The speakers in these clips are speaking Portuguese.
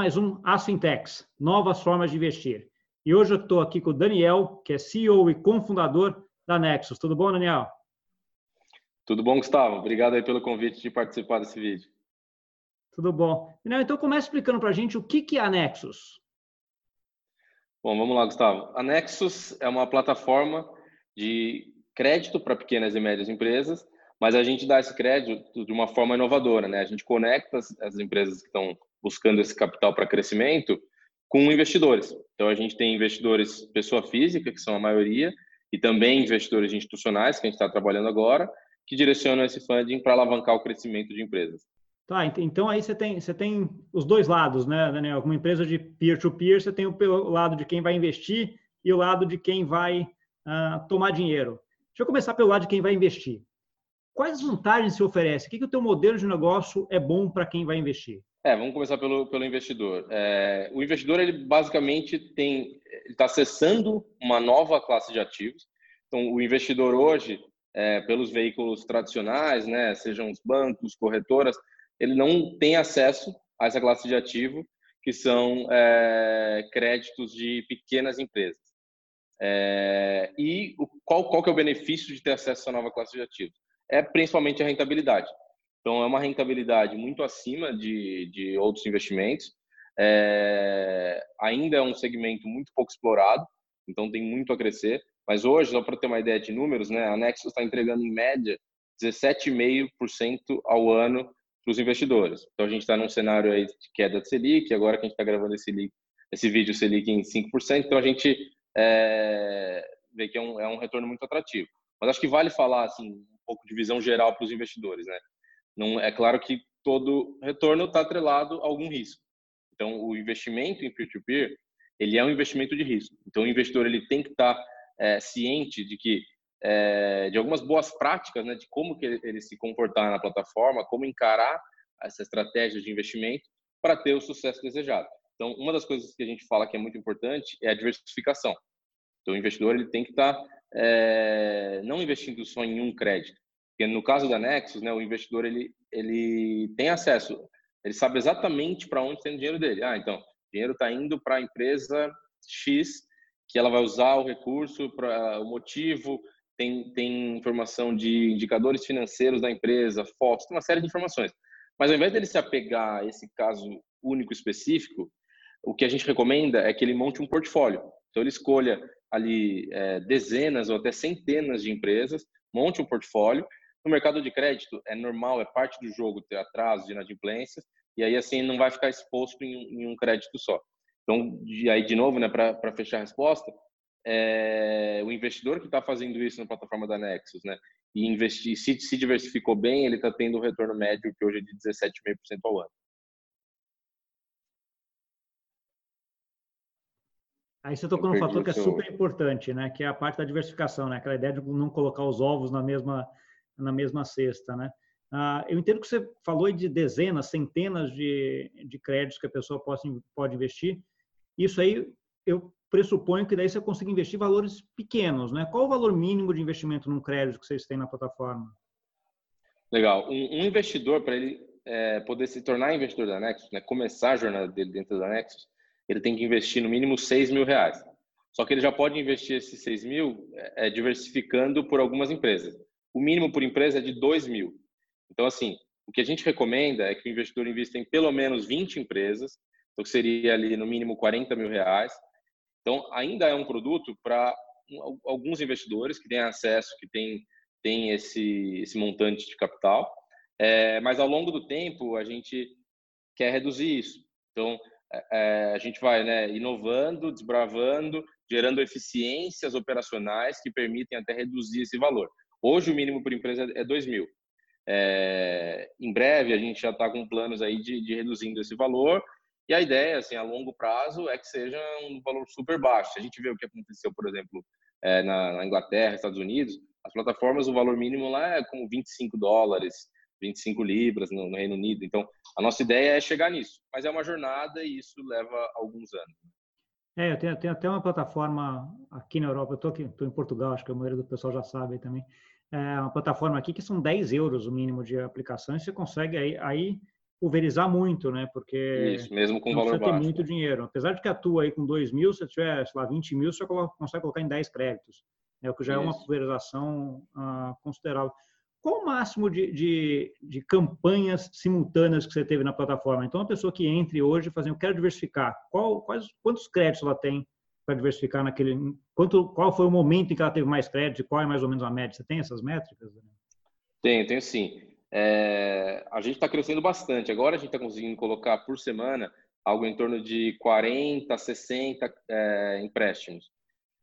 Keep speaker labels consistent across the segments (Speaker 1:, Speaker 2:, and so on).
Speaker 1: mais um Asfintex, novas formas de investir. E hoje eu estou aqui com o Daniel, que é CEO e cofundador da Nexus. Tudo bom, Daniel?
Speaker 2: Tudo bom, Gustavo? Obrigado aí pelo convite de participar desse vídeo.
Speaker 1: Tudo bom. Daniel, então começa explicando para a gente o que, que é a Nexus.
Speaker 2: Bom, vamos lá, Gustavo. A Nexus é uma plataforma de crédito para pequenas e médias empresas, mas a gente dá esse crédito de uma forma inovadora, né? A gente conecta as empresas que estão buscando esse capital para crescimento com investidores. Então, a gente tem investidores pessoa física, que são a maioria, e também investidores institucionais, que a gente está trabalhando agora, que direcionam esse funding para alavancar o crescimento de empresas.
Speaker 1: Tá, então aí você tem, você tem os dois lados, né, Daniel? Alguma empresa de peer-to-peer, -peer, você tem o lado de quem vai investir e o lado de quem vai uh, tomar dinheiro. Deixa eu começar pelo lado de quem vai investir. Quais vantagens se oferece? O que, que o teu modelo de negócio é bom para quem vai investir?
Speaker 2: É, vamos começar pelo, pelo investidor. É, o investidor, ele basicamente tem, está acessando uma nova classe de ativos. Então, o investidor hoje, é, pelos veículos tradicionais, né, sejam os bancos, corretoras, ele não tem acesso a essa classe de ativo, que são é, créditos de pequenas empresas. É, e o, qual, qual que é o benefício de ter acesso a essa nova classe de ativos? É principalmente a rentabilidade. Então, é uma rentabilidade muito acima de, de outros investimentos. É, ainda é um segmento muito pouco explorado, então tem muito a crescer. Mas hoje, só para ter uma ideia de números, né, a Nexus está entregando em média 17,5% ao ano para os investidores. Então, a gente está num cenário aí de queda de Selic, agora que a gente está gravando esse, esse vídeo Selic em 5%, então a gente é, vê que é um, é um retorno muito atrativo. Mas acho que vale falar assim, um pouco de visão geral para os investidores. Né? Não, é claro que todo retorno está atrelado a algum risco. Então, o investimento em peer-to-peer, ele é um investimento de risco. Então, o investidor ele tem que estar tá, é, ciente de que é, de algumas boas práticas, né, de como que ele, ele se comportar na plataforma, como encarar essa estratégia de investimento para ter o sucesso desejado. Então, uma das coisas que a gente fala que é muito importante é a diversificação. Então, o investidor ele tem que estar tá, é, não investindo só em um crédito, porque no caso da Nexus, né, o investidor ele, ele tem acesso, ele sabe exatamente para onde tem o dinheiro dele. Ah, então, o dinheiro está indo para a empresa X, que ela vai usar o recurso para o motivo, tem, tem informação de indicadores financeiros da empresa, fotos, tem uma série de informações. Mas ao invés dele se apegar a esse caso único específico, o que a gente recomenda é que ele monte um portfólio. Então ele escolha ali é, dezenas ou até centenas de empresas, monte um portfólio no mercado de crédito, é normal, é parte do jogo ter atrasos de inadimplências, e aí assim não vai ficar exposto em, em um crédito só. Então, e aí de novo, né, para fechar a resposta, é, o investidor que está fazendo isso na plataforma da Nexus, né, e investir, se, se diversificou bem, ele está tendo um retorno médio que hoje é de 17,5% ao ano.
Speaker 1: Aí você tocou num fator que é super importante, né? Que é a parte da diversificação, né? Aquela ideia de não colocar os ovos na mesma na mesma cesta, né? Ah, eu entendo que você falou de dezenas, centenas de, de créditos que a pessoa pode, pode investir. Isso aí, eu pressuponho que daí você consiga investir valores pequenos, né? Qual o valor mínimo de investimento num crédito que vocês têm na plataforma?
Speaker 2: Legal. Um, um investidor, para ele é, poder se tornar investidor da Nexus, né, começar a jornada dele dentro da Nexus, ele tem que investir no mínimo 6 mil reais. Só que ele já pode investir esses 6 mil é, diversificando por algumas empresas o mínimo por empresa é de 2 mil. Então, assim, o que a gente recomenda é que o investidor invista em pelo menos 20 empresas, então que seria ali no mínimo 40 mil reais. Então, ainda é um produto para alguns investidores que têm acesso, que têm, têm esse, esse montante de capital, é, mas ao longo do tempo a gente quer reduzir isso. Então, é, é a gente vai né, inovando, desbravando, gerando eficiências operacionais que permitem até reduzir esse valor. Hoje o mínimo por empresa é 2 mil. É, em breve a gente já está com planos aí de, de, reduzindo esse valor e a ideia, assim, a longo prazo é que seja um valor super baixo. A gente vê o que aconteceu, por exemplo, é, na, na, Inglaterra, Estados Unidos, as plataformas, o valor mínimo lá é como 25 dólares, 25 libras no, no Reino Unido. Então, a nossa ideia é chegar nisso, mas é uma jornada e isso leva alguns anos.
Speaker 1: É, eu tenho, tenho, até uma plataforma aqui na Europa, eu estou aqui, estou em Portugal, acho que a maioria do pessoal já sabe também, é uma plataforma aqui que são 10 euros o mínimo de aplicação e você consegue aí, aí pulverizar muito, né? Porque
Speaker 2: Isso, mesmo com valor baixo.
Speaker 1: muito dinheiro. Apesar de que atua aí com 2 mil, se tiver, sei lá, 20 mil, você consegue colocar em 10 créditos. Né? O que já Isso. é uma pulverização uh, considerável. Qual o máximo de, de, de, campanhas simultâneas que você teve na plataforma? Então, uma pessoa que entre hoje e fazendo, eu quero diversificar, qual, quais, quantos créditos ela tem para diversificar naquele. Quanto, qual foi o momento em que ela teve mais crédito qual é mais ou menos a média? Você tem essas métricas?
Speaker 2: Tenho, tenho sim. É, a gente está crescendo bastante. Agora a gente está conseguindo colocar por semana algo em torno de 40, 60 é, empréstimos.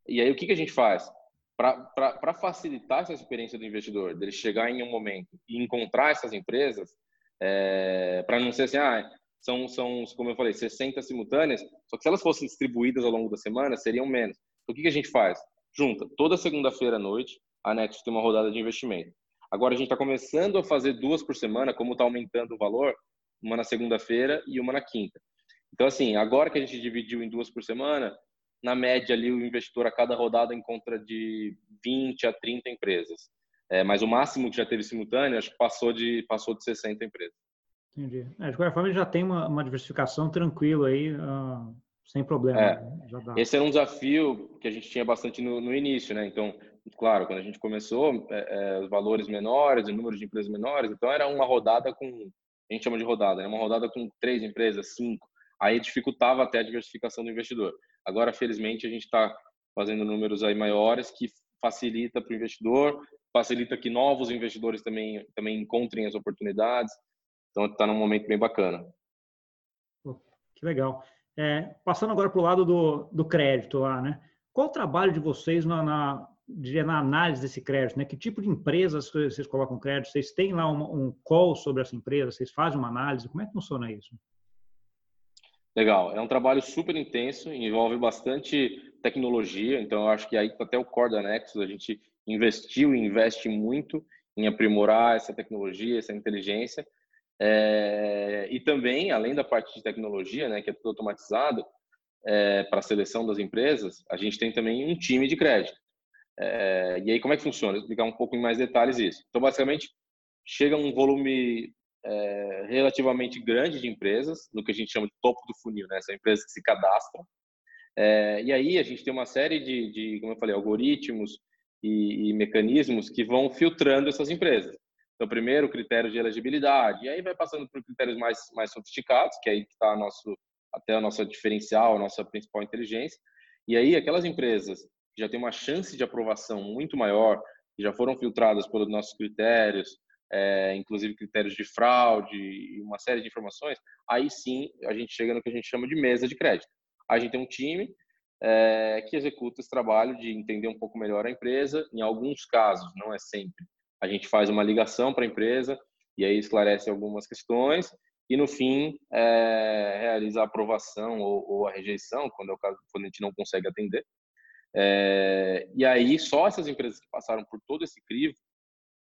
Speaker 2: E aí o que, que a gente faz? Para facilitar essa experiência do investidor, dele chegar em um momento e encontrar essas empresas, é, para não ser assim, ah, são, são, como eu falei, 60 simultâneas, só que se elas fossem distribuídas ao longo da semana, seriam menos. Então, o que, que a gente faz? Junta, toda segunda-feira à noite, a Nexus tem uma rodada de investimento. Agora, a gente está começando a fazer duas por semana, como está aumentando o valor, uma na segunda-feira e uma na quinta. Então, assim, agora que a gente dividiu em duas por semana, na média ali o investidor a cada rodada encontra de 20 a 30 empresas. É, mas o máximo que já teve simultâneo, acho que passou de, passou de 60 empresas.
Speaker 1: Entendi. É, de qualquer forma, já tem uma, uma diversificação tranquila aí, uh, sem problema.
Speaker 2: É. Né? Esse era um desafio que a gente tinha bastante no, no início, né? Então, claro, quando a gente começou, é, é, os valores menores, o número de empresas menores, então era uma rodada com, a gente chama de rodada, né? uma rodada com três empresas, cinco, aí dificultava até a diversificação do investidor. Agora, felizmente, a gente está fazendo números aí maiores que facilita para o investidor, facilita que novos investidores também também encontrem as oportunidades. Então está num momento bem bacana.
Speaker 1: Que legal. É, passando agora para o lado do, do crédito lá, né? Qual o trabalho de vocês na, na, na análise desse crédito? Né? Que tipo de empresas vocês colocam crédito? Vocês têm lá um, um call sobre essa empresa? Vocês fazem uma análise? Como é que funciona isso?
Speaker 2: Legal. É um trabalho super intenso, envolve bastante tecnologia. Então, eu acho que aí até o core da Nexus, a gente investiu e investe muito em aprimorar essa tecnologia, essa inteligência é, e também, além da parte de tecnologia, né, que é tudo automatizado, é, para a seleção das empresas, a gente tem também um time de crédito. É, e aí, como é que funciona? Vou explicar um pouco em mais detalhes isso. Então, basicamente, chega um volume é, relativamente grande de empresas, no que a gente chama de topo do funil, né? São empresas que se cadastram. É, e aí, a gente tem uma série de, de como eu falei, algoritmos e, e mecanismos que vão filtrando essas empresas. Então, primeiro, critério de elegibilidade, e aí vai passando por critérios mais, mais sofisticados, que é aí está nosso até a nossa diferencial, a nossa principal inteligência. E aí, aquelas empresas que já têm uma chance de aprovação muito maior, que já foram filtradas pelos nossos critérios, é, inclusive critérios de fraude e uma série de informações, aí sim a gente chega no que a gente chama de mesa de crédito. A gente tem um time é, que executa esse trabalho de entender um pouco melhor a empresa. Em alguns casos, não é sempre, a gente faz uma ligação para a empresa e aí esclarece algumas questões e no fim é, realiza a aprovação ou, ou, a rejeição quando é caso quando a gente não consegue atender. É, e aí só essas empresas que passaram por todo esse crivo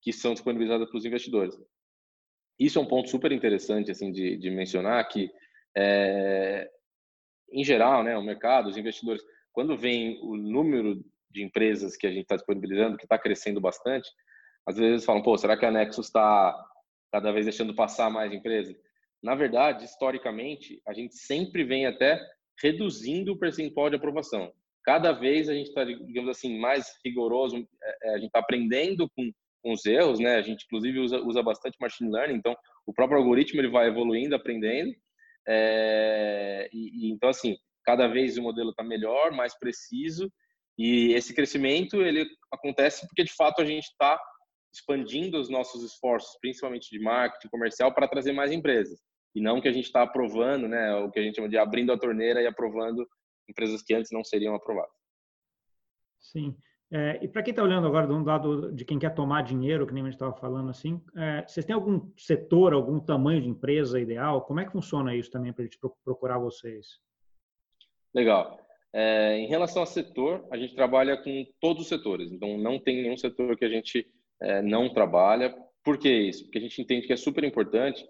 Speaker 2: que são disponibilizadas para os investidores. Isso é um ponto super interessante assim de, de mencionar que é, em geral né o mercado os investidores quando vem o número de empresas que a gente está disponibilizando que está crescendo bastante às vezes falam, pô, será que a Nexus está cada vez deixando passar mais empresas? Na verdade, historicamente, a gente sempre vem até reduzindo o percentual de aprovação. Cada vez a gente está, digamos assim, mais rigoroso, é, é, a gente está aprendendo com, com os erros, né? A gente, inclusive, usa, usa bastante machine learning, então o próprio algoritmo ele vai evoluindo, aprendendo. É, e, e, então, assim, cada vez o modelo está melhor, mais preciso, e esse crescimento ele acontece porque, de fato, a gente está expandindo os nossos esforços, principalmente de marketing comercial, para trazer mais empresas. E não que a gente está aprovando, né, o que a gente chama de abrindo a torneira e aprovando empresas que antes não seriam aprovadas.
Speaker 1: Sim. É, e para quem está olhando agora do lado de quem quer tomar dinheiro, que nem a gente estava falando assim, é, vocês têm algum setor, algum tamanho de empresa ideal? Como é que funciona isso também para a gente procurar vocês?
Speaker 2: Legal. É, em relação ao setor, a gente trabalha com todos os setores. Então, não tem nenhum setor que a gente é, não trabalha. Por que isso? Porque a gente entende que é super importante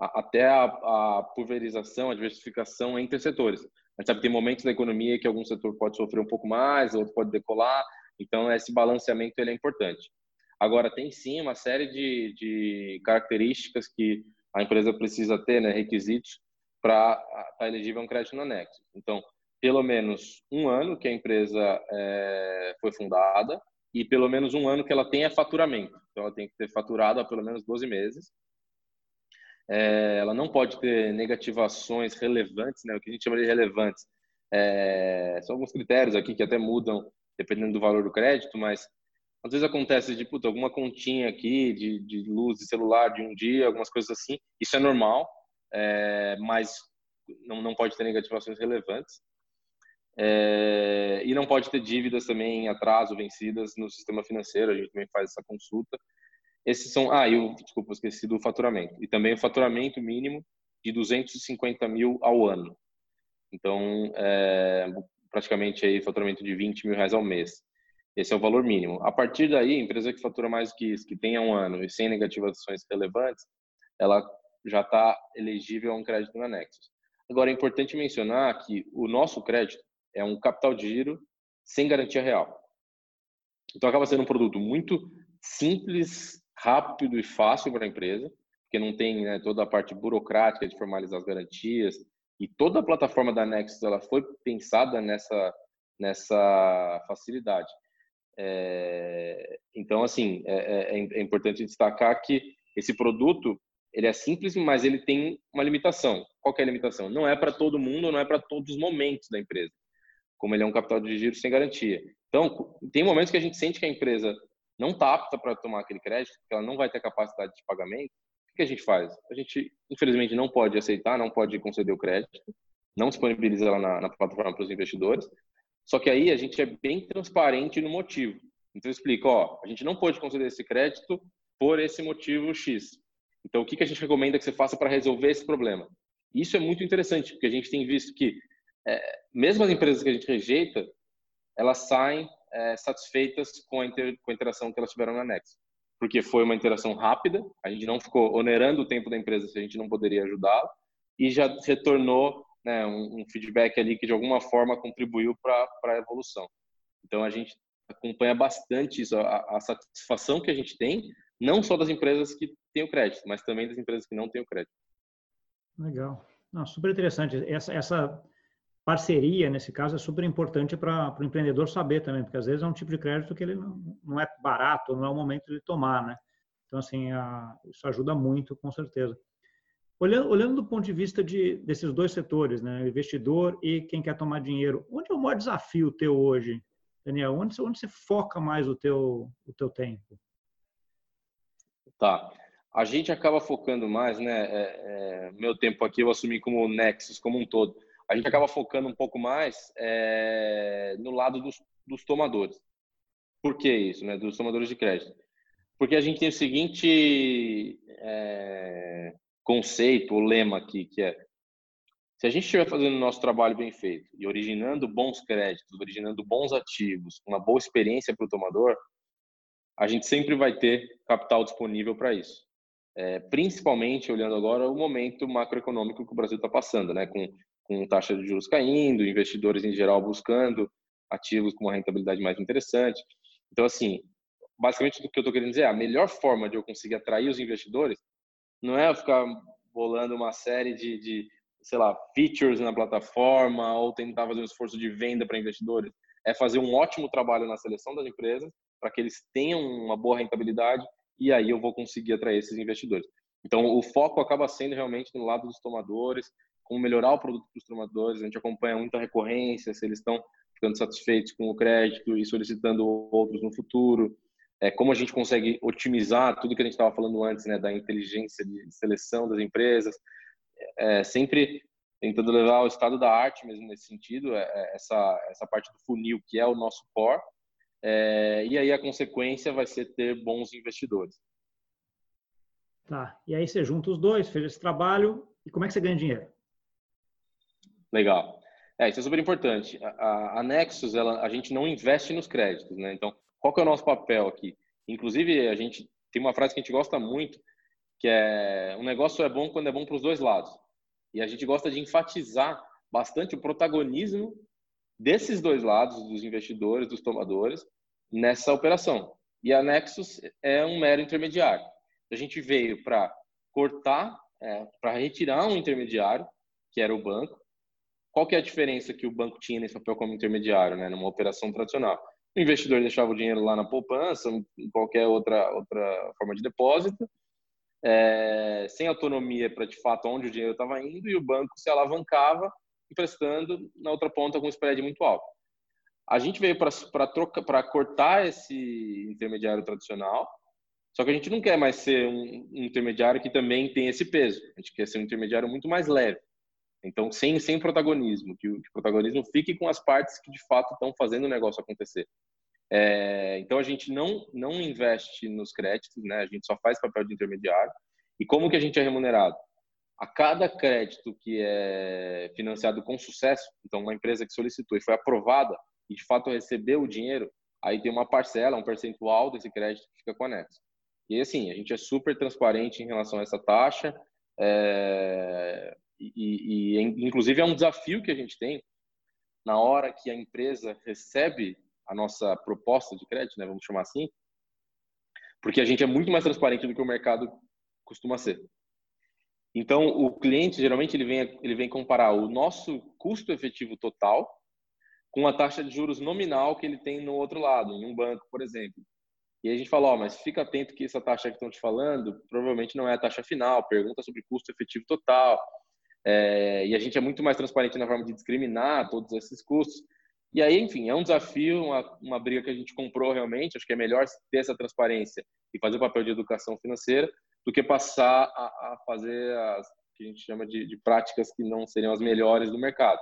Speaker 2: a, até a, a, pulverização, a diversificação entre setores. A gente sabe que tem momentos da economia que algum setor pode sofrer um pouco mais, outro pode decolar, então esse balanceamento ele é importante. Agora, tem sim uma série de, de características que a empresa precisa ter né, requisitos para estar elegível um crédito no anexo. Então, pelo menos um ano que a empresa é, foi fundada e pelo menos um ano que ela tenha faturamento. Então, ela tem que ter faturado há pelo menos 12 meses. É, ela não pode ter negativações relevantes, né, o que a gente chama de relevantes. É, são alguns critérios aqui que até mudam dependendo do valor do crédito, mas às vezes acontece de puta, alguma continha aqui de, de luz de celular de um dia, algumas coisas assim. Isso é normal, é, mas não, não pode ter negativações relevantes. É, e não pode ter dívidas também em atraso, vencidas no sistema financeiro, a gente também faz essa consulta. Esses são, ah, eu, desculpa, esqueci do faturamento. E também o faturamento mínimo de 250 mil ao ano. Então, é, praticamente aí faturamento de 20 mil reais ao mês. Esse é o valor mínimo. A partir daí, a empresa que fatura mais do que isso, que tenha um ano e sem negativações relevantes, ela já está elegível a um crédito na Nexus. Agora, é importante mencionar que o nosso crédito é um capital de giro sem garantia real. Então, acaba sendo um produto muito simples, rápido e fácil para a empresa, porque não tem né, toda a parte burocrática de formalizar as garantias, e toda a plataforma da Nexus ela foi pensada nessa, nessa facilidade. É, então, assim, é, é, é, importante destacar que esse produto ele é simples, mas ele tem uma limitação. Qual é a limitação? Não é para todo mundo, não é para todos os momentos da empresa, como ele é um capital de giro sem garantia. Então, tem momentos que a gente sente que a empresa não está apta para tomar aquele crédito, que ela não vai ter capacidade de pagamento. O que a gente faz? A gente, infelizmente, não pode aceitar, não pode conceder o crédito, não disponibiliza ela na, na plataforma para os investidores, só que aí a gente é bem transparente no motivo. Então, eu explico, ó, a gente não pode conceder esse crédito por esse motivo X. Então, o que, que a gente recomenda que você faça para resolver esse problema? Isso é muito interessante, porque a gente tem visto que, é, mesmo as empresas que a gente rejeita, elas saem é, satisfeitas com a, inter, com a interação que elas tiveram na Next. Porque foi uma interação rápida, a gente não ficou onerando o tempo da empresa se a gente não poderia ajudá-la, e já retornou né, um, um, feedback ali que de alguma forma contribuiu para a evolução. Então a gente acompanha bastante isso, a, a, satisfação que a gente tem, não só das empresas que têm o crédito, mas também das empresas que não têm o crédito.
Speaker 1: Legal. Não, super interessante. Essa, essa parceria, nesse caso, é super importante para o empreendedor saber também, porque às vezes é um tipo de crédito que ele não, não é barato, não é o momento de tomar, né? Então, assim, a, isso ajuda muito, com certeza. Olhando, olhando do ponto de vista de, desses dois setores, né, investidor e quem quer tomar dinheiro, onde é o maior desafio teu hoje, Daniel? Onde, onde você foca mais o teu, o teu tempo?
Speaker 2: Tá. A gente acaba focando mais, né? É, é, meu tempo aqui eu assumi como Nexus como um todo. A gente acaba focando um pouco mais é, no lado dos, dos tomadores. Por que isso, né? Dos tomadores de crédito. Porque a gente tem o seguinte é, conceito, o lema aqui, que é se a gente estiver fazendo o nosso trabalho bem feito e originando bons créditos, originando bons ativos, uma boa experiência para o tomador, a gente sempre vai ter capital disponível para isso. É, principalmente olhando agora o momento macroeconômico que o Brasil está passando, né? com, com taxa de juros caindo, investidores em geral buscando ativos com uma rentabilidade mais interessante. Então, assim, basicamente o que eu estou querendo dizer é a melhor forma de eu conseguir atrair os investidores não é ficar bolando uma série de, de sei lá, features na plataforma ou tentar fazer um esforço de venda para investidores. É fazer um ótimo trabalho na seleção das empresas para que eles tenham uma boa rentabilidade e aí eu vou conseguir atrair esses investidores. Então, o foco acaba sendo realmente no lado dos tomadores, como melhorar o produto para os tomadores. A gente acompanha muita recorrência, se eles estão ficando satisfeitos com o crédito e solicitando outros no futuro é, como a gente consegue otimizar tudo que a gente estava falando antes, né, da inteligência de seleção das empresas, é, sempre tentando levar o estado da arte mesmo nesse sentido, é, é essa, essa parte do funil que é o nosso core, é, e aí a consequência vai ser ter bons investidores.
Speaker 1: Tá, e aí você junta os dois, fez esse trabalho, e como é que você ganha dinheiro?
Speaker 2: Legal. É, isso é super importante. A, a Nexus, ela, a gente não investe nos créditos, né? Então, qual que é o nosso papel aqui? Inclusive, a gente tem uma frase que a gente gosta muito, que é um negócio é bom quando é bom para os dois lados. E a gente gosta de enfatizar bastante o protagonismo desses dois lados, dos investidores, dos tomadores, nessa operação. E a Nexus é um mero intermediário. A gente veio para cortar é, para retirar um intermediário, que era o banco. Qual que é a diferença que o banco tinha nesse papel como intermediário, né, numa operação tradicional? O investidor deixava o dinheiro lá na poupança, em qualquer outra, outra forma de depósito, é, sem autonomia para de fato onde o dinheiro estava indo, e o banco se alavancava emprestando na outra ponta com um spread muito alto. A gente veio para cortar esse intermediário tradicional, só que a gente não quer mais ser um, um, intermediário que também tem esse peso. A gente quer ser um intermediário muito mais leve. Então, sem, sem protagonismo, que o, que o protagonismo fique com as partes que de fato estão fazendo o negócio acontecer. É, então, a gente não, não investe nos créditos, né? a gente só faz papel de intermediário. E como que a gente é remunerado? A cada crédito que é financiado com sucesso, então, uma empresa que solicitou e foi aprovada, e de fato recebeu o dinheiro, aí tem uma parcela, um percentual desse crédito que fica com anexo. E assim, a gente é super transparente em relação a essa taxa, é, e, e, inclusive é um desafio que a gente tem na hora que a empresa recebe a nossa proposta de crédito, né, vamos chamar assim, porque a gente é muito mais transparente do que o mercado costuma ser. Então, o cliente geralmente ele vem ele vem comparar o nosso custo efetivo total com a taxa de juros nominal que ele tem no outro lado, em um banco, por exemplo. E a gente falou, oh, mas fica atento que essa taxa que estão te falando provavelmente não é a taxa final, pergunta sobre custo efetivo total. É, e a gente é muito mais transparente na forma de discriminar todos esses custos. E aí, enfim, é um desafio, uma, uma briga que a gente comprou realmente. Acho que é melhor ter essa transparência e fazer o papel de educação financeira do que passar a, a fazer as que a gente chama de, de práticas que não seriam as melhores do mercado.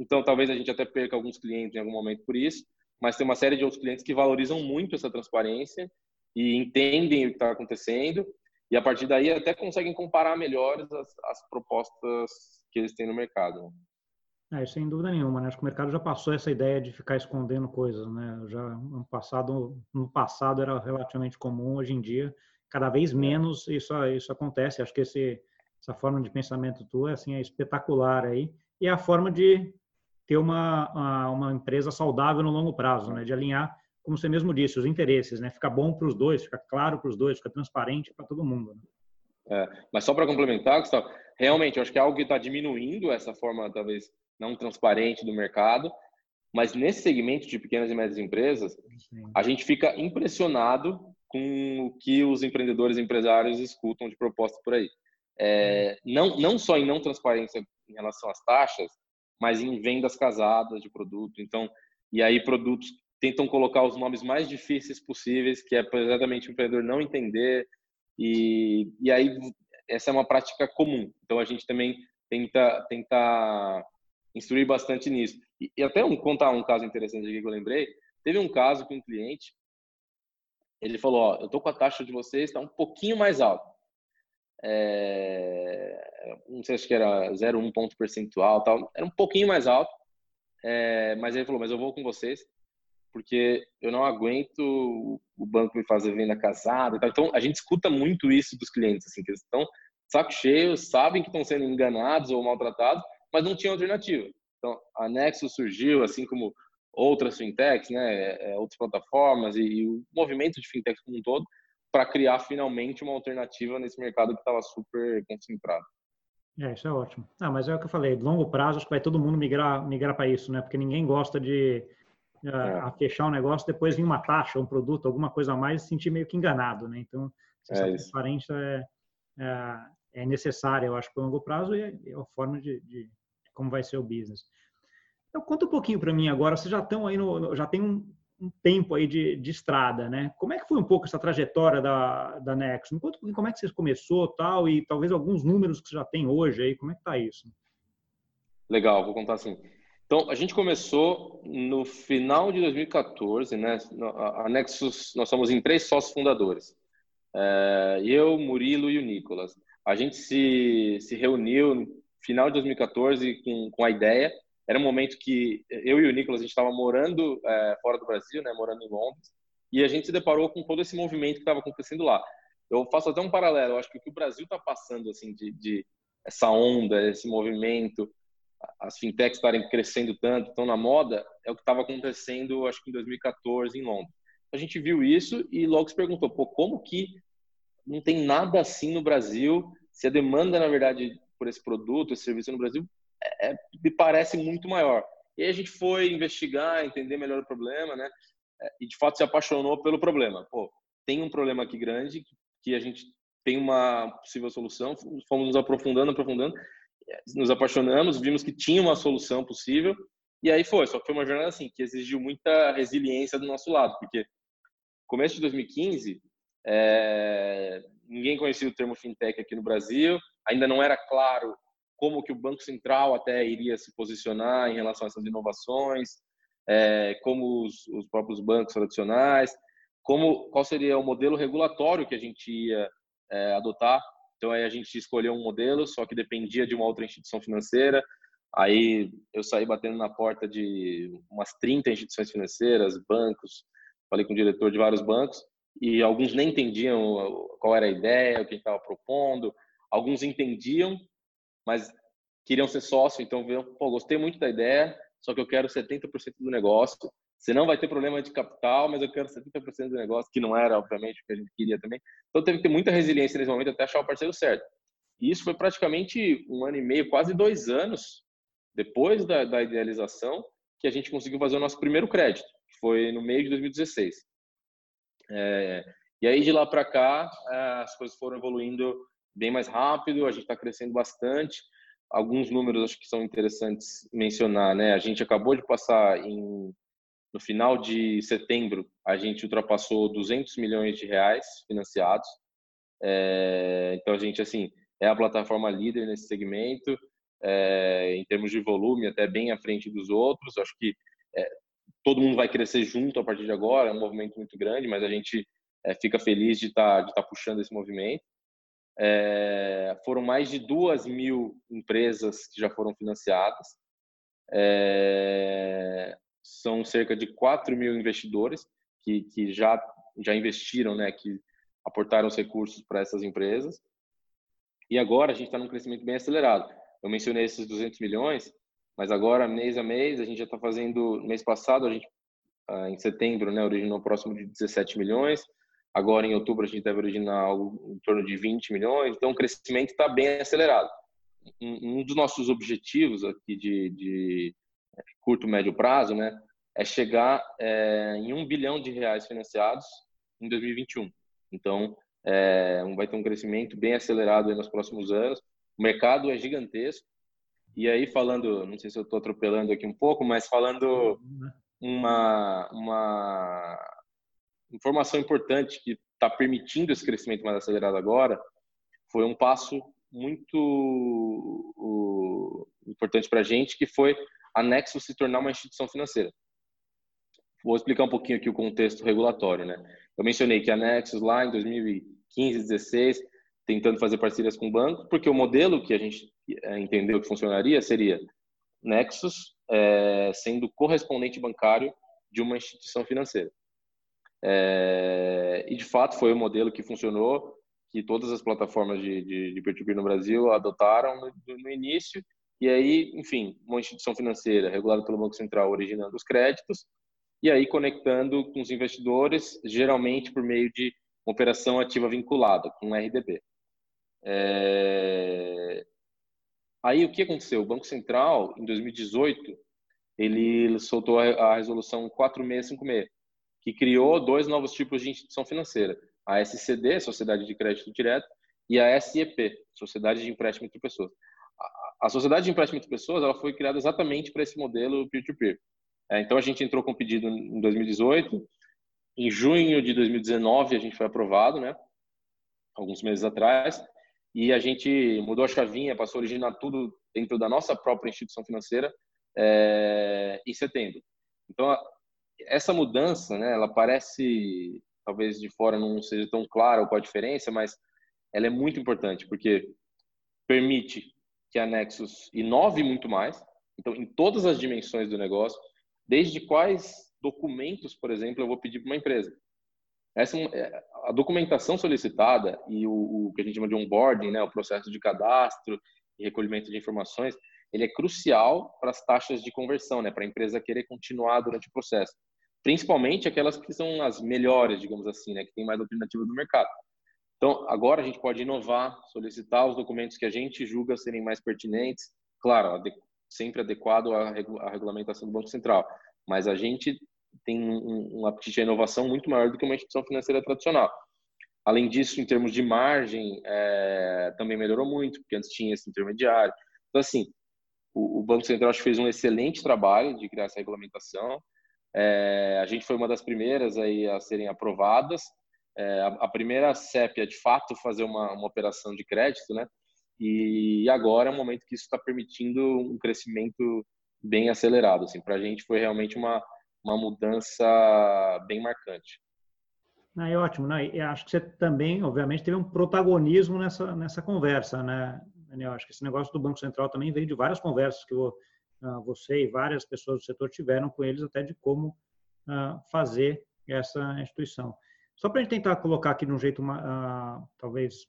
Speaker 2: Então, talvez a gente até perca alguns clientes em algum momento por isso, mas tem uma série de outros clientes que valorizam muito essa transparência e entendem o que está acontecendo e a partir daí até conseguem comparar melhor as, as propostas que eles têm no mercado.
Speaker 1: É, sem dúvida nenhuma, né? Acho que o mercado já passou essa ideia de ficar escondendo coisas, né? Já no passado, no passado era relativamente comum, hoje em dia cada vez menos isso isso acontece. Acho que esse essa forma de pensamento tua assim é espetacular aí e é a forma de ter uma, uma empresa saudável no longo prazo, né? de alinhar, como você mesmo disse, os interesses, né? fica bom para os dois, fica claro para os dois, fica transparente para todo mundo. Né?
Speaker 2: É, mas só para complementar, Gustavo, realmente eu acho que é algo que está diminuindo essa forma talvez não transparente do mercado, mas nesse segmento de pequenas e médias empresas, Sim. a gente fica impressionado com o que os empreendedores e empresários escutam de proposta por aí. É, não, não só em não transparência em relação às taxas, mas em vendas casadas de produto. Então, e aí produtos tentam colocar os nomes mais difíceis possíveis, que é exatamente o empreendedor não entender. E, e aí essa é uma prática comum. Então a gente também tenta tenta instruir bastante nisso. E, e até um, contar um caso interessante aqui que eu lembrei. Teve um caso com um cliente, ele falou: ó, eu tô com a taxa de vocês está um pouquinho mais alta é, não sei se que era 0,1 ponto percentual, tal, era um pouquinho mais alto, é, mas ele falou, mas eu vou com vocês, porque eu não aguento o banco me fazer venda casada. Então, a gente escuta muito isso dos clientes, assim, que eles estão saco cheio, sabem que estão sendo enganados ou maltratados, mas não tinha alternativa. Então, a Nexus surgiu, assim como outras fintechs, né, é, outras plataformas e, e o movimento de fintechs como um todo, para criar finalmente uma alternativa nesse mercado que estava super concentrado.
Speaker 1: É, isso é ótimo. Ah, mas é o que eu falei, longo prazo acho que vai todo mundo migrar, migrar para isso, né? Porque ninguém gosta de uh, é. fechar um negócio, depois vir uma taxa, um produto, alguma coisa a mais e se sentir meio que enganado, né? Então, essa é transparência é, é, é, necessária, eu acho, para o longo prazo e é, é a forma de, de, como vai ser o business. Então, conta um pouquinho para mim agora, vocês já estão aí no, já tem um, um tempo aí de, de, estrada, né? Como é que foi um pouco essa trajetória da, da Nexo? Me conta um como é que você começou tal e talvez alguns números que você já tem hoje aí, como é que tá isso?
Speaker 2: Legal, vou contar assim. Então, a gente começou no final de 2014, né? A Nexus, nós somos em três sócios fundadores. É, eu, Murilo e o Nicolas. A gente se, se reuniu no final de 2014 com, com a ideia era um momento que eu e o Nicolas, a gente estava morando é, fora do Brasil, né, morando em Londres, e a gente se deparou com todo esse movimento que estava acontecendo lá. Eu faço até um paralelo, eu acho que o que o Brasil está passando, assim, de, de, essa onda, esse movimento, as fintechs estarem crescendo tanto, estão na moda, é o que estava acontecendo, acho que em 2014, em Londres. A gente viu isso e logo se perguntou, pô, como que não tem nada assim no Brasil se a demanda, na verdade, por esse produto, esse serviço no Brasil, é, é, me parece muito maior. E aí a gente foi investigar, entender melhor o problema, né? É, e de fato se apaixonou pelo problema. Pô, tem um problema aqui grande que a gente tem uma possível solução, fomos nos aprofundando, aprofundando, nos apaixonamos, vimos que tinha uma solução possível e aí foi. Só que foi uma jornada assim que exigiu muita resiliência do nosso lado, porque começo de 2015 é, ninguém conhecia o termo fintech aqui no Brasil, ainda não era claro como que o Banco Central até iria se posicionar em relação a essas inovações, é, como os, os, próprios bancos tradicionais, como qual seria o modelo regulatório que a gente ia é, adotar. Então aí a gente escolheu um modelo, só que dependia de uma outra instituição financeira. Aí eu saí batendo na porta de umas 30 instituições financeiras, bancos, falei com o diretor de vários bancos e alguns nem entendiam qual era a ideia, o que estava propondo. Alguns entendiam, mas queriam ser sócio, então viu, pô, gostei muito da ideia, só que eu quero 70% do negócio. Você não vai ter problema de capital, mas eu quero 70% do negócio, que não era, obviamente, o que a gente queria também. Então teve que ter muita resiliência nesse momento até achar o parceiro certo. E isso foi praticamente um ano e meio, quase dois anos depois da, da idealização, que a gente conseguiu fazer o nosso primeiro crédito, que foi no meio de 2016. É, e aí de lá para cá é, as coisas foram evoluindo bem mais rápido, a gente está crescendo bastante. Alguns números acho que são interessantes mencionar, né? A gente acabou de passar em no final de setembro a gente ultrapassou 200 milhões de reais financiados. É, então a gente assim é a plataforma líder nesse segmento é, em termos de volume até bem à frente dos outros. Acho que é, todo mundo vai crescer junto a partir de agora, é um movimento muito grande, mas a gente é, fica feliz de estar tá, de tá puxando esse movimento. É, foram mais de duas mil empresas que já foram financiadas. É, são cerca de 4 mil investidores que, que já, já investiram, né, que aportaram os recursos para essas empresas. E agora a gente está num crescimento bem acelerado. Eu mencionei esses 200 milhões, mas agora, mês a mês, a gente já está fazendo. Mês passado, a gente, ah, em setembro, né, originou próximo de 17 milhões. Agora, em outubro, a gente deve originar algo em torno de 20 milhões. Então, o crescimento está bem acelerado. Um, dos nossos objetivos aqui de, de curto, médio prazo, né, é chegar é, em um bilhão de reais financiados em 2021. Então, é, vai ter um crescimento bem acelerado nos próximos anos. O mercado é gigantesco. E aí, falando, não sei se eu estou atropelando aqui um pouco, mas falando uma, uma informação importante que está permitindo esse crescimento mais acelerado agora foi um passo muito importante para a gente, que foi a Nexus se tornar uma instituição financeira. Vou explicar um pouquinho aqui o contexto regulatório, né? Eu mencionei que a lá em 2015, 2016, tentando fazer parcerias com o banco, porque o modelo que a gente eh, entendeu que funcionaria seria Nexus é, sendo correspondente bancário de uma instituição financeira. É, e de fato foi o modelo que funcionou, que todas as plataformas de, de, peer-to-peer no Brasil adotaram no, no, início. E aí, enfim, uma instituição financeira regulada pelo Banco Central originando os créditos e aí conectando com os investidores, geralmente por meio de uma operação ativa vinculada com o RDB. É... Aí o que aconteceu? O Banco Central, em 2018, ele soltou a resolução 4656, que criou dois novos tipos de instituição financeira: a SCD, Sociedade de Crédito Direto, e a SEP, Sociedade de Empréstimo entre Pessoas. A Sociedade de Empréstimo entre Pessoas ela foi criada exatamente para esse modelo peer-to-peer. É, então a gente entrou com o pedido em 2018. Em junho de 2019 a gente foi aprovado, né? Alguns meses atrás. E a gente mudou a chavinha, passou a originar tudo dentro da nossa própria instituição financeira é, em setembro. Então essa mudança, né, ela parece talvez de fora não seja tão clara qual a diferença, mas ela é muito importante porque permite que a Nexus inove muito mais, então em todas as dimensões do negócio, desde quais documentos, por exemplo, eu vou pedir para uma empresa. Essa é, a documentação solicitada e o, o, que a gente chama de onboarding, né, o processo de cadastro e recolhimento de informações, ele é crucial para as taxas de conversão, né, para a empresa querer continuar durante o processo principalmente aquelas que são as melhores, digamos assim, né, que tem mais alternativas no mercado. Então, agora a gente pode inovar, solicitar os documentos que a gente julga serem mais pertinentes, claro, sempre adequado à, regulamentação do Banco Central, mas a gente tem um, um apetite à inovação muito maior do que uma instituição financeira tradicional. Além disso, em termos de margem, é, também melhorou muito, porque antes tinha esse intermediário. Então, assim, o, o Banco Central fez um excelente trabalho de criar essa regulamentação. É, a gente foi uma das primeiras aí a serem aprovadas. É, a, primeira CEP é, de fato, fazer uma, uma operação de crédito, né? E agora é um momento que isso está permitindo um crescimento bem acelerado. Assim, para a gente foi realmente uma, uma mudança bem marcante.
Speaker 1: Ah, é ótimo, né? E acho que você também, obviamente, teve um protagonismo nessa, nessa conversa, né, Daniel? Acho que esse negócio do Banco Central também veio de várias conversas que ah, você e várias pessoas do setor tiveram com eles até de como uh, fazer essa instituição. Só para a gente tentar colocar aqui de um jeito, uh, talvez,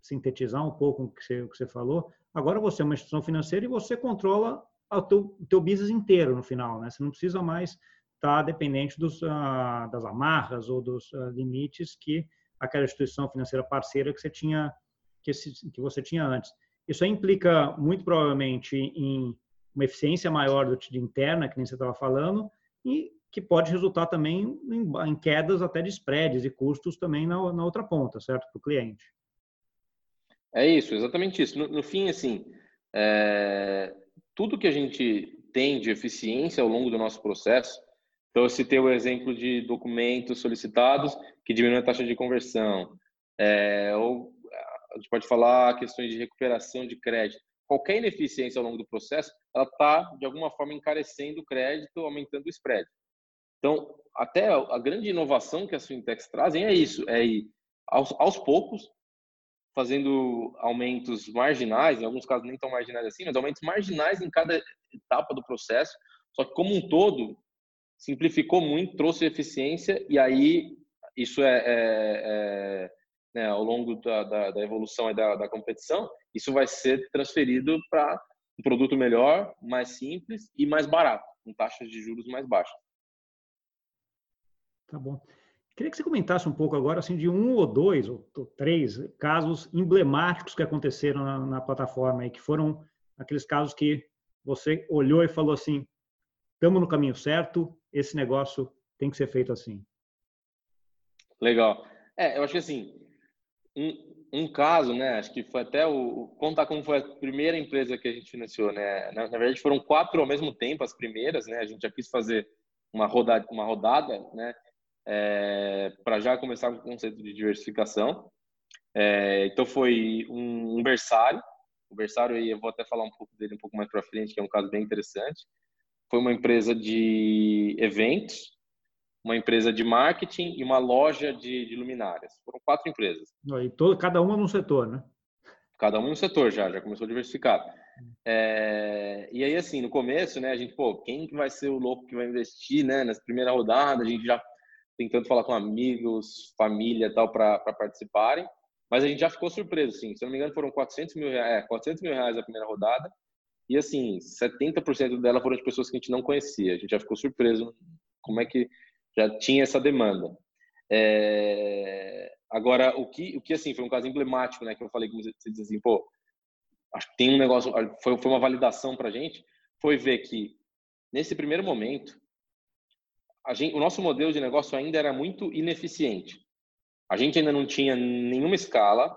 Speaker 1: sintetizar um pouco o que você, o que você falou, agora você é uma instituição financeira e você controla o teu, o teu business inteiro no final, né? Você não precisa mais estar tá dependente dos, uh, das amarras ou dos uh, limites que aquela instituição financeira parceira que você tinha que, esse, que você tinha antes. Isso implica muito provavelmente em uma eficiência maior do de interna, que nem você estava falando, e que pode resultar também em, em, quedas até de spreads e custos também na, na outra ponta, certo, para o cliente.
Speaker 2: É isso, exatamente isso. No, no fim, assim, é, tudo que a gente tem de eficiência ao longo do nosso processo, então eu citei o exemplo de documentos solicitados que diminuem a taxa de conversão, é, ou a gente pode falar questões de recuperação de crédito. Qualquer ineficiência ao longo do processo, ela está, de alguma forma, encarecendo o crédito, aumentando o spread. Então, até a grande inovação que as fintechs trazem é isso, é ir aos, aos poucos, fazendo aumentos marginais, em alguns casos nem tão marginais assim, mas aumentos marginais em cada etapa do processo. Só que como um todo simplificou muito, trouxe eficiência e aí isso é, é, é né, ao longo da, da, da evolução e da, da, competição, isso vai ser transferido para um produto melhor, mais simples e mais barato, com taxas de juros mais baixas.
Speaker 1: Tá bom. Queria que você comentasse um pouco agora assim de um ou dois ou três casos emblemáticos que aconteceram na, na plataforma e que foram aqueles casos que você olhou e falou assim: estamos no caminho certo, esse negócio tem que ser feito assim.
Speaker 2: Legal. É, eu acho que assim, um, um caso, né? Acho que foi até o contar como foi a primeira empresa que a gente financiou, né? Na, na verdade, foram quatro ao mesmo tempo as primeiras, né? A gente já quis fazer uma rodada, uma rodada, né? É, para já começar com o conceito de diversificação. É, então foi um, um berçário, o berçário aí eu vou até falar um pouco dele um pouco mais para frente, que é um caso bem interessante. Foi uma empresa de eventos, uma empresa de marketing e uma loja de, de luminárias. Foram quatro empresas.
Speaker 1: E todo, cada uma num setor, né?
Speaker 2: Cada uma num setor já, já começou diversificado. É, e aí, assim, no começo, né, a gente, pô, quem que vai ser o louco que vai investir, né, nessa primeira rodada? A gente já tentando falar com amigos, família tal, para participarem. Mas a gente já ficou surpreso, assim. Se eu não me engano, foram 400 mil reais, é, 400 mil reais a primeira rodada. E, assim, 70% dela foram de pessoas que a gente não conhecia. A gente já ficou surpreso como é que já tinha essa demanda. É... Agora, o que, o que, assim, foi um caso emblemático, né? Que eu falei, como você diz assim, pô, acho que tem um negócio, foi, foi uma validação para a gente, foi ver que, nesse primeiro momento, gente, o nosso modelo de negócio ainda era muito ineficiente. A gente ainda não tinha nenhuma escala.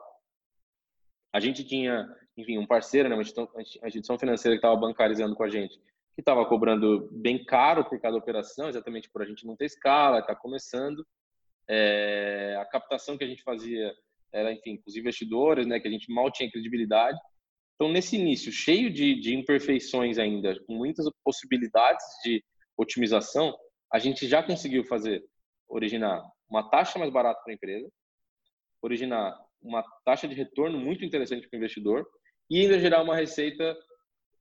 Speaker 2: A gente tinha, enfim, um parceiro, né, uma instituição financeira que estava bancarizando com a gente, que estava cobrando bem caro por cada operação, exatamente por a gente não ter escala, está começando. É, a captação que a gente fazia era, enfim, com os investidores, né, que a gente mal tinha credibilidade. Então, nesse início, cheio de, de imperfeições ainda, com muitas possibilidades de otimização, a gente já conseguiu fazer, originar uma taxa mais barata para a empresa, originar uma taxa de retorno muito interessante para o investidor e ainda gerar uma receita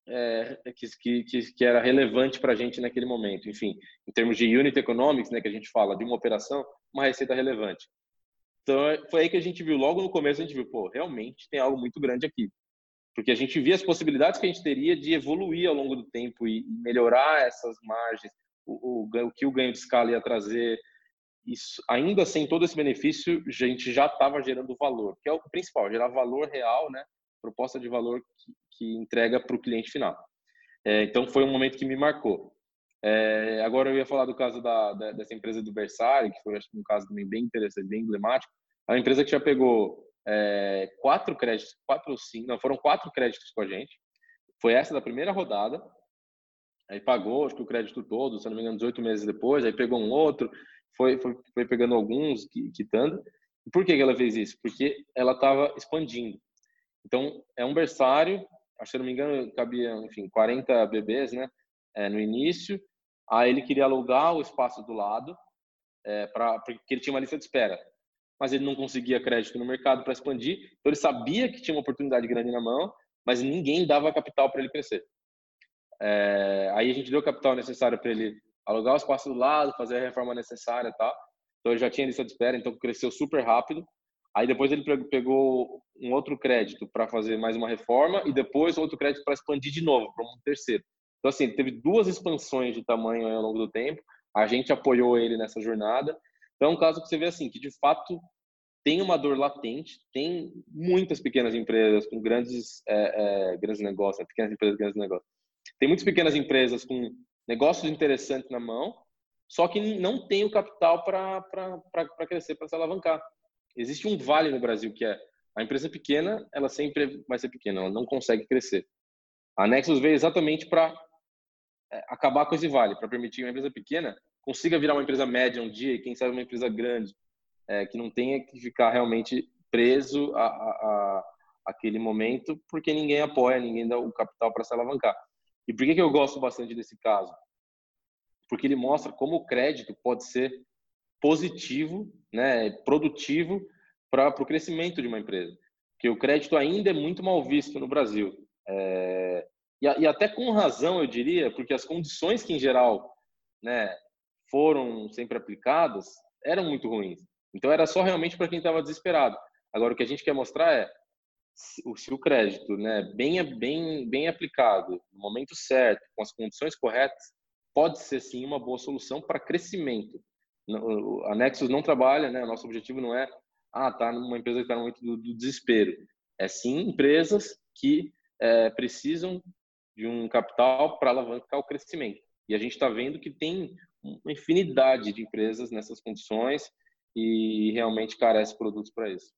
Speaker 2: é, que, que, que era relevante para a gente naquele momento. Enfim, em termos de unit economics, né, que a gente fala de uma operação, uma receita relevante. Então, foi aí que a gente viu, logo no começo, a gente viu, pô, realmente tem algo muito grande aqui. Porque a gente via as possibilidades que a gente teria de evoluir ao longo do tempo e melhorar essas margens, o, o, que o ganho de escala ia trazer. isso, ainda sem todo esse benefício, a gente já estava gerando valor, que é o principal, gerar valor real, né? Proposta de valor que, que entrega para o cliente final. É, então, foi um momento que me marcou. É, agora, eu ia falar do caso da, da, dessa empresa do Versailles, que foi um caso também bem interessante, bem emblemático. É uma empresa que já pegou é, quatro créditos, quatro ou cinco, não, foram quatro créditos com a gente. Foi essa da primeira rodada, aí pagou, acho que o crédito todo, se não me engano, 18 meses depois, aí pegou um outro, foi, foi, foi pegando alguns, quitando. Por que, que ela fez isso? Porque ela estava expandindo. Então, é um berçário, acho que, se não me engano, cabia, enfim, 40 bebês, né, é, no início. Aí ele queria alugar o espaço do lado, é, pra, porque ele tinha uma lista de espera. Mas ele não conseguia crédito no mercado para expandir, então ele sabia que tinha uma oportunidade grande na mão, mas ninguém dava capital para ele crescer. É, aí a gente deu o capital necessário para ele alugar o espaço do lado, fazer a reforma necessária e tal. Então ele já tinha lista de espera, então cresceu super rápido. Aí depois ele pegou um outro crédito para fazer mais uma reforma e depois outro crédito para expandir de novo para um terceiro. Então assim, teve duas expansões de tamanho ao longo do tempo. A gente apoiou ele nessa jornada. Então é um caso que você vê assim que de fato tem uma dor latente, tem muitas pequenas empresas com grandes é, é, grandes negócios, né? pequenas empresas grandes negócios. Tem muitas pequenas empresas com negócios interessantes na mão, só que não tem o capital para crescer, para se alavancar. Existe um vale no Brasil que é a empresa pequena, ela sempre vai ser pequena, ela não consegue crescer. A Nexus veio exatamente para é, acabar com esse vale, para permitir que uma empresa pequena consiga virar uma empresa média um dia e quem sabe uma empresa grande, é, que não tenha que ficar realmente preso a, a, a, aquele momento, porque ninguém apoia, ninguém dá o capital para se alavancar. E por que, que eu gosto bastante desse caso? Porque ele mostra como o crédito pode ser positivo, né, produtivo para o crescimento de uma empresa. Porque o crédito ainda é muito mal visto no Brasil. É, e, e, até com razão, eu diria, porque as condições que, em geral, né, foram sempre aplicadas eram muito ruins. Então, era só realmente para quem estava desesperado. Agora, o que a gente quer mostrar é se, o crédito, né, bem, bem, bem aplicado, no momento certo, com as condições corretas, pode ser sim uma boa solução para crescimento. A Nexus não trabalha, né, nosso objetivo não é, ah, tá numa empresa que está no momento do, do, desespero. É sim empresas que é, precisam de um capital para alavancar o crescimento. E a gente está vendo que tem uma infinidade de empresas nessas condições e realmente carece produtos para isso.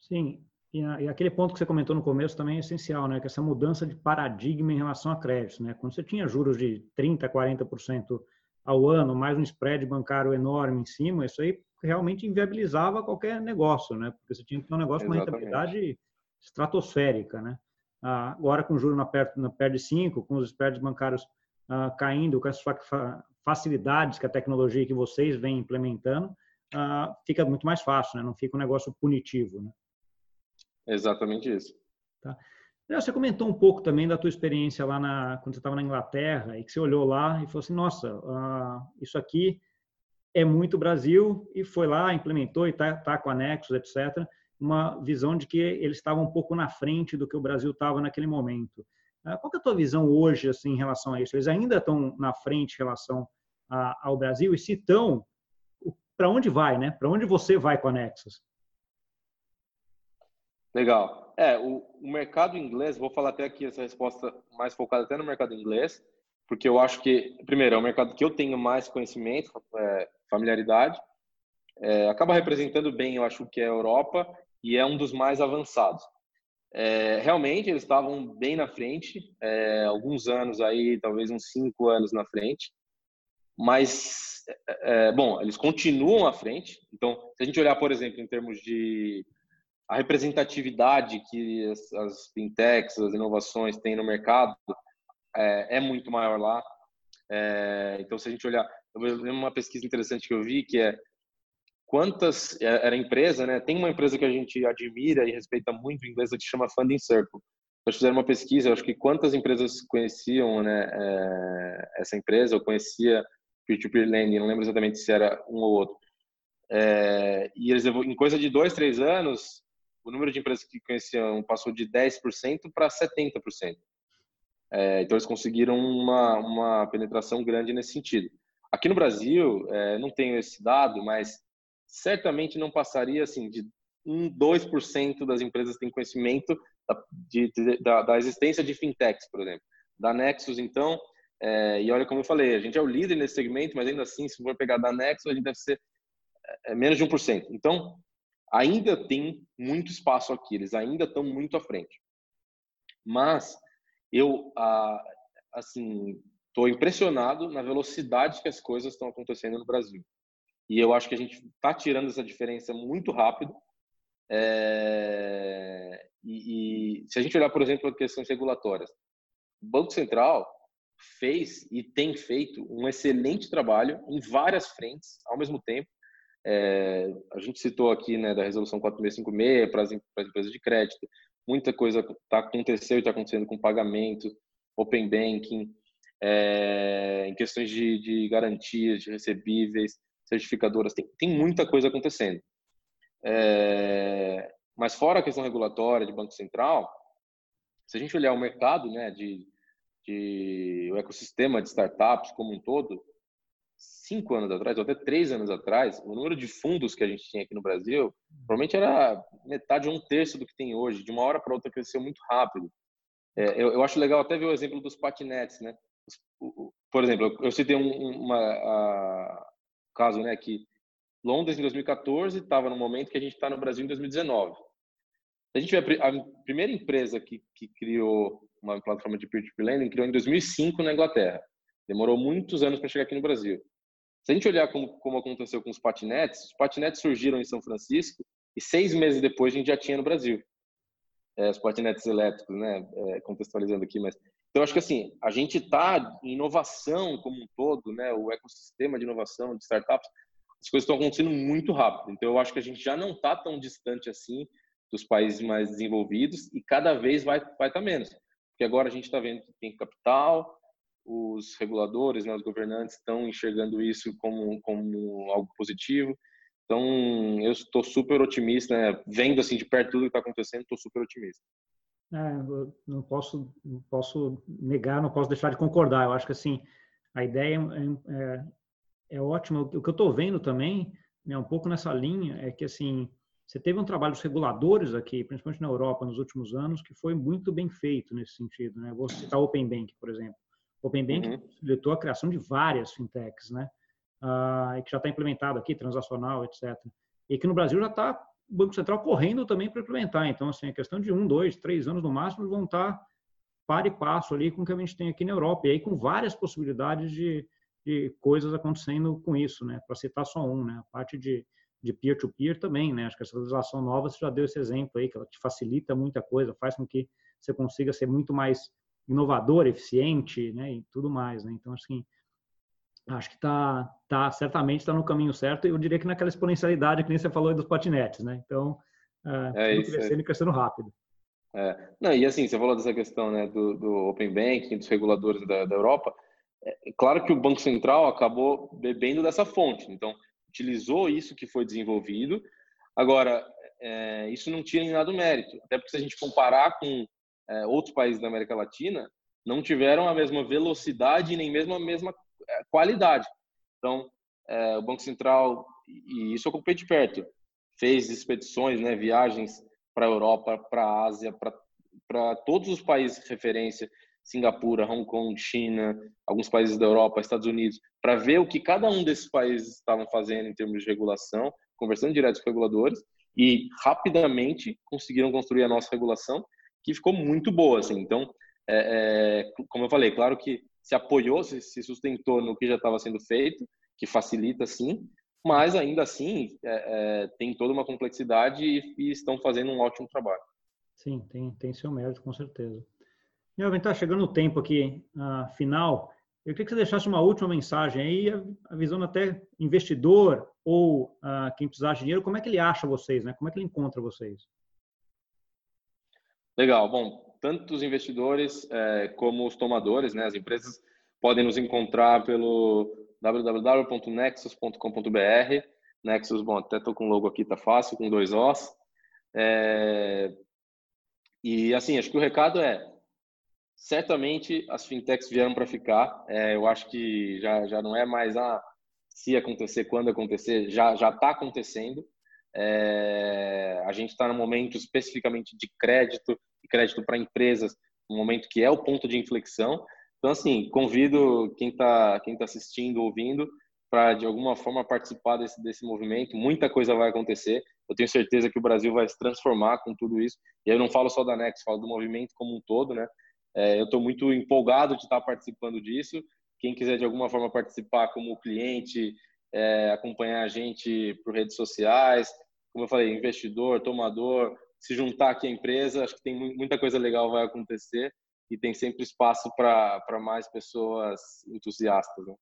Speaker 1: Sim, e, e, aquele ponto que você comentou no começo também é essencial, né? Que essa mudança de paradigma em relação a créditos, né? Quando você tinha juros de 30%, 40% ao ano, mais um spread bancário enorme em cima, isso aí realmente inviabilizava qualquer negócio, né? Porque você tinha que ter um negócio com uma rentabilidade estratosférica, né? Agora, com juros na perto, na perto de 5, com os spreads bancários ah, caindo, com as facilidades que a tecnologia que vocês vêm implementando, ah, fica muito mais fácil, né? Não fica um negócio punitivo, né?
Speaker 2: Exatamente isso.
Speaker 1: Tá. Você comentou um pouco também da tua experiência lá na, quando você estava na Inglaterra e que você olhou lá e falou assim, nossa, uh, isso aqui é muito Brasil e foi lá, implementou e está tá com anexos, etc. Uma visão de que eles estavam um pouco na frente do que o Brasil estava naquele momento. Uh, qual é a tua visão hoje assim, em relação a isso? Eles ainda estão na frente em relação a, ao Brasil? E se estão, para onde vai? né? Para onde você vai com anexos?
Speaker 2: Legal. É, o, o, mercado inglês, vou falar até aqui essa resposta mais focada até no mercado inglês, porque eu acho que, primeiro, é o mercado que eu tenho mais conhecimento, é, familiaridade, é, acaba representando bem, eu acho, que é a Europa e é um dos mais avançados. É, realmente, eles estavam bem na frente, é, alguns anos aí, talvez uns cinco anos na frente, mas, é, é, bom, eles continuam à frente. Então, se a gente olhar, por exemplo, em termos de a representatividade que as, as fintechs, as inovações têm no mercado é, é muito maior lá. É, então, se a gente olhar, uma pesquisa interessante que eu vi que é quantas é, era empresa, né? Tem uma empresa que a gente admira e respeita muito, inglesa, que chama Funding Circle. Nós fizemos uma pesquisa, acho que quantas empresas conheciam, né? É, essa empresa, eu conhecia Peer-to-Peer Lending, não lembro exatamente se era um ou outro. É, e eles, em coisa de dois, três anos, o número de empresas que conheciam passou de 10% para 70%. É, então, eles conseguiram uma, uma penetração grande nesse sentido. Aqui no Brasil, é, não tenho esse dado, mas certamente não passaria assim de 1, 2% das empresas têm conhecimento da, de, da, da, existência de fintechs, por exemplo. Da Nexus, então, é, e olha como eu falei, a gente é o líder nesse segmento, mas ainda assim, se for pegar da Nexus, a gente deve ser é, menos de 1%. Então, ainda tem muito espaço aqui, eles ainda estão muito à frente. Mas eu, assim, estou impressionado na velocidade que as coisas estão acontecendo no Brasil. E eu acho que a gente está tirando essa diferença muito rápido. É... E, e, se a gente olhar, por exemplo, as questões regulatórias, o Banco Central fez e tem feito um excelente trabalho em várias frentes ao mesmo tempo. É... a gente citou aqui né, da resolução 4656 para as, para as empresas de crédito, muita coisa tá, aconteceu e está acontecendo com pagamento, open banking, é, em questões de, de, garantias, de recebíveis, certificadoras, tem, tem muita coisa acontecendo. É, mas fora a questão regulatória de Banco Central, se a gente olhar o mercado, né, de, de o ecossistema de startups como um todo, cinco anos atrás, ou até três anos atrás, o número de fundos que a gente tinha aqui no Brasil, provavelmente era metade ou um terço do que tem hoje. De uma hora para outra cresceu muito rápido. É, eu, eu, acho legal até ver o exemplo dos patinetes, né? Por exemplo, eu citei um uma, a, caso, né, que Londres em 2014 estava no momento que a gente está no Brasil em 2019. A gente vê a, primeira empresa que, que criou uma plataforma de peer-to-peer lending criou em 2005 na Inglaterra. Demorou muitos anos para chegar aqui no Brasil. Se a gente olhar como, como aconteceu com os patinetes, os patinetes surgiram em São Francisco e seis meses depois a gente já tinha no Brasil. É, os patinetes elétricos, né? É, contextualizando aqui, mas então acho que assim a gente está em inovação como um todo, né? O ecossistema de inovação de startups, as coisas estão acontecendo muito rápido. Então eu acho que a gente já não está tão distante assim dos países mais desenvolvidos e cada vez vai vai estar tá menos, porque agora a gente está vendo que tem capital, os reguladores, né, os governantes estão enxergando isso como, como algo positivo. Então, eu estou super otimista, né? vendo assim de perto tudo que está acontecendo, estou super otimista.
Speaker 1: É, não posso, não posso negar, não posso deixar de concordar. Eu acho que assim a ideia é, é, é ótima. O que eu estou vendo também, né, um pouco nessa linha, é que assim você teve um trabalho dos reguladores aqui, principalmente na Europa, nos últimos anos, que foi muito bem feito nesse sentido. Né? Vou citar o Open Bank, por exemplo. O Open Bank uhum. possibilitou a criação de várias fintechs, né? Ah, e que já está implementado aqui, transacional, etc. E que no Brasil já está o Banco Central correndo também para implementar. Então, assim, a questão de um, dois, três anos no máximo vão estar tá par e passo ali com o que a gente tem aqui na Europa. E aí com várias possibilidades de, de coisas acontecendo com isso, né? Para citar só um, né? A parte de de peer-to-peer -peer também, né? Acho que essa legislação nova você já deu esse exemplo aí, que ela te facilita muita coisa, faz com que você consiga ser muito mais inovador, eficiente, né, e tudo mais, né? Então, assim, acho que tá, tá certamente está no caminho certo. Eu diria que naquela exponencialidade que nem você falou dos patinetes, né? Então, uh, é isso, crescendo é. e crescendo rápido.
Speaker 2: É. Não, e assim, você falou dessa questão né, do, do Open Banking, dos reguladores da, da Europa. É, claro que o Banco Central acabou bebendo dessa fonte, então utilizou isso que foi desenvolvido. Agora, é, isso não tira em nada o mérito, até porque se a gente comparar com é, outros países da América Latina não tiveram a mesma velocidade nem mesmo a mesma é, qualidade. Então, é, o Banco Central, e isso eu acompanhei de perto, fez expedições, né, viagens para a Europa, para a Ásia, para todos os países de referência, Singapura, Hong Kong, China, alguns países da Europa, Estados Unidos, para ver o que cada um desses países estavam fazendo em termos de regulação, conversando direto com os reguladores, e rapidamente conseguiram construir a nossa regulação que ficou muito boa, assim. Então, é, é, como eu falei, claro que se apoiou, se, se sustentou no que já estava sendo feito, que facilita, sim, mas ainda assim é, é, tem toda uma complexidade e, e, estão fazendo um ótimo trabalho.
Speaker 1: Sim, tem, tem seu mérito, com certeza. Meu, está chegando o tempo aqui uh, final. Eu queria que você deixasse uma última mensagem aí, avisando até investidor ou uh, quem precisar de dinheiro, como é que ele acha vocês, né? Como é que ele encontra vocês?
Speaker 2: Legal. Bom, tanto os investidores é, como os tomadores, né, as empresas podem nos encontrar pelo www.nexus.com.br. Nexus, bom, até estou com o logo aqui, tá fácil, com dois Os. É... E assim, acho que o recado é certamente as fintechs vieram para ficar. É, eu acho que já, já não é mais ah, se acontecer, quando acontecer, já já está acontecendo. É, a gente está no momento especificamente de crédito, e crédito para empresas, um momento que é o ponto de inflexão. Então, assim, convido quem está quem tá assistindo, ouvindo, para de alguma forma participar desse, desse movimento. Muita coisa vai acontecer. Eu tenho certeza que o Brasil vai se transformar com tudo isso. E eu não falo só da Nex, falo do movimento como um todo, né? É, eu estou muito empolgado de estar participando disso. Quem quiser de alguma forma participar como cliente, é, acompanhar a gente por redes sociais, como eu falei, investidor, tomador, se juntar aqui à empresa, acho que tem muita coisa legal vai acontecer e tem sempre espaço para mais pessoas entusiastas. Né?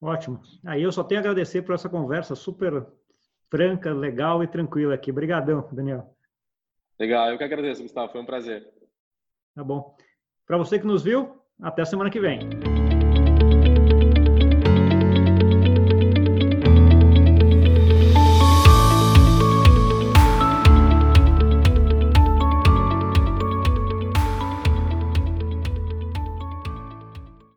Speaker 1: Ótimo. Aí eu só tenho a agradecer por essa conversa super franca, legal e tranquila aqui. Obrigadão, Daniel.
Speaker 2: Legal, eu que agradeço, Gustavo. Foi um prazer.
Speaker 1: Tá bom. Para você que nos viu, até semana que vem.